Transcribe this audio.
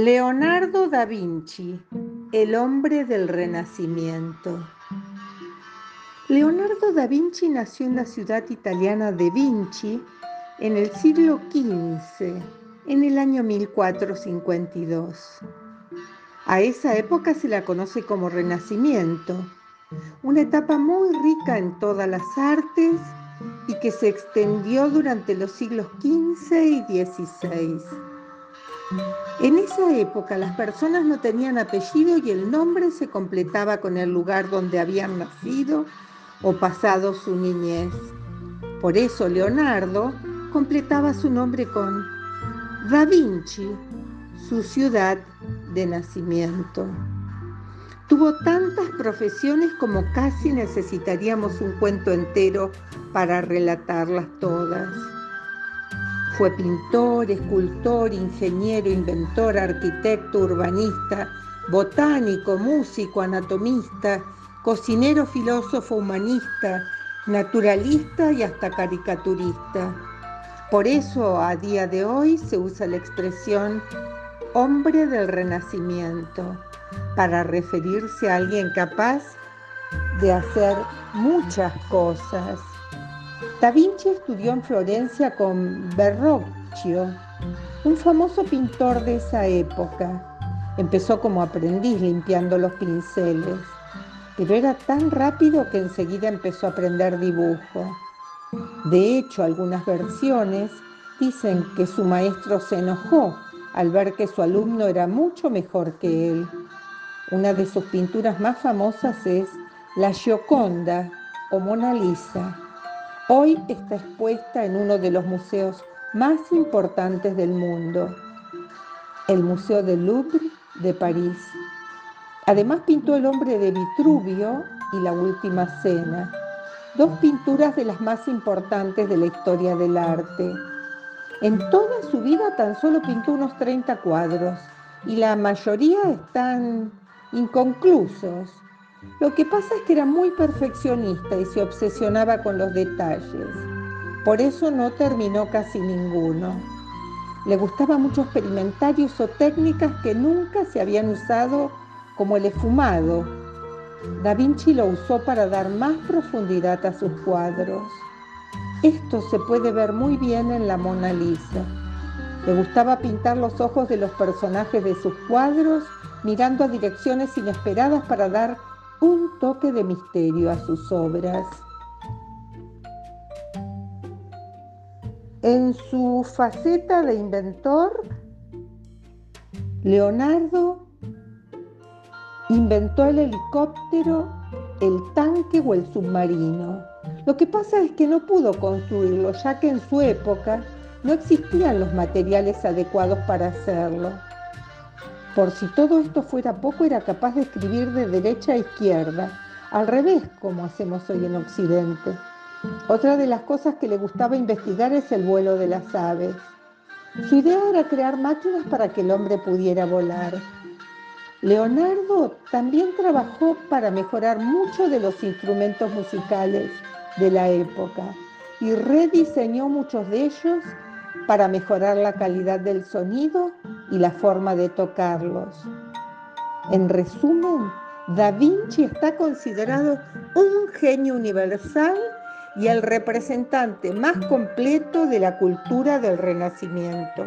Leonardo da Vinci, el hombre del Renacimiento. Leonardo da Vinci nació en la ciudad italiana de Vinci en el siglo XV, en el año 1452. A esa época se la conoce como Renacimiento, una etapa muy rica en todas las artes y que se extendió durante los siglos XV y XVI. En esa época las personas no tenían apellido y el nombre se completaba con el lugar donde habían nacido o pasado su niñez. Por eso Leonardo completaba su nombre con Da Vinci, su ciudad de nacimiento. Tuvo tantas profesiones como casi necesitaríamos un cuento entero para relatarlas todas. Fue pintor, escultor, ingeniero, inventor, arquitecto, urbanista, botánico, músico, anatomista, cocinero, filósofo, humanista, naturalista y hasta caricaturista. Por eso a día de hoy se usa la expresión hombre del renacimiento para referirse a alguien capaz de hacer muchas cosas. Da Vinci estudió en Florencia con Verrocchio, un famoso pintor de esa época. Empezó como aprendiz limpiando los pinceles, pero era tan rápido que enseguida empezó a aprender dibujo. De hecho, algunas versiones dicen que su maestro se enojó al ver que su alumno era mucho mejor que él. Una de sus pinturas más famosas es La Gioconda o Mona Lisa Hoy está expuesta en uno de los museos más importantes del mundo, el Museo del Louvre de París. Además pintó El hombre de Vitruvio y La Última Cena, dos pinturas de las más importantes de la historia del arte. En toda su vida tan solo pintó unos 30 cuadros y la mayoría están inconclusos. Lo que pasa es que era muy perfeccionista y se obsesionaba con los detalles. Por eso no terminó casi ninguno. Le gustaba mucho experimentar y usó técnicas que nunca se habían usado como el esfumado. Da Vinci lo usó para dar más profundidad a sus cuadros. Esto se puede ver muy bien en la Mona Lisa. Le gustaba pintar los ojos de los personajes de sus cuadros mirando a direcciones inesperadas para dar un toque de misterio a sus obras. En su faceta de inventor, Leonardo inventó el helicóptero, el tanque o el submarino. Lo que pasa es que no pudo construirlo, ya que en su época no existían los materiales adecuados para hacerlo. Por si todo esto fuera poco, era capaz de escribir de derecha a izquierda, al revés como hacemos hoy en Occidente. Otra de las cosas que le gustaba investigar es el vuelo de las aves. Su idea era crear máquinas para que el hombre pudiera volar. Leonardo también trabajó para mejorar muchos de los instrumentos musicales de la época y rediseñó muchos de ellos para mejorar la calidad del sonido y la forma de tocarlos. En resumen, Da Vinci está considerado un genio universal y el representante más completo de la cultura del Renacimiento.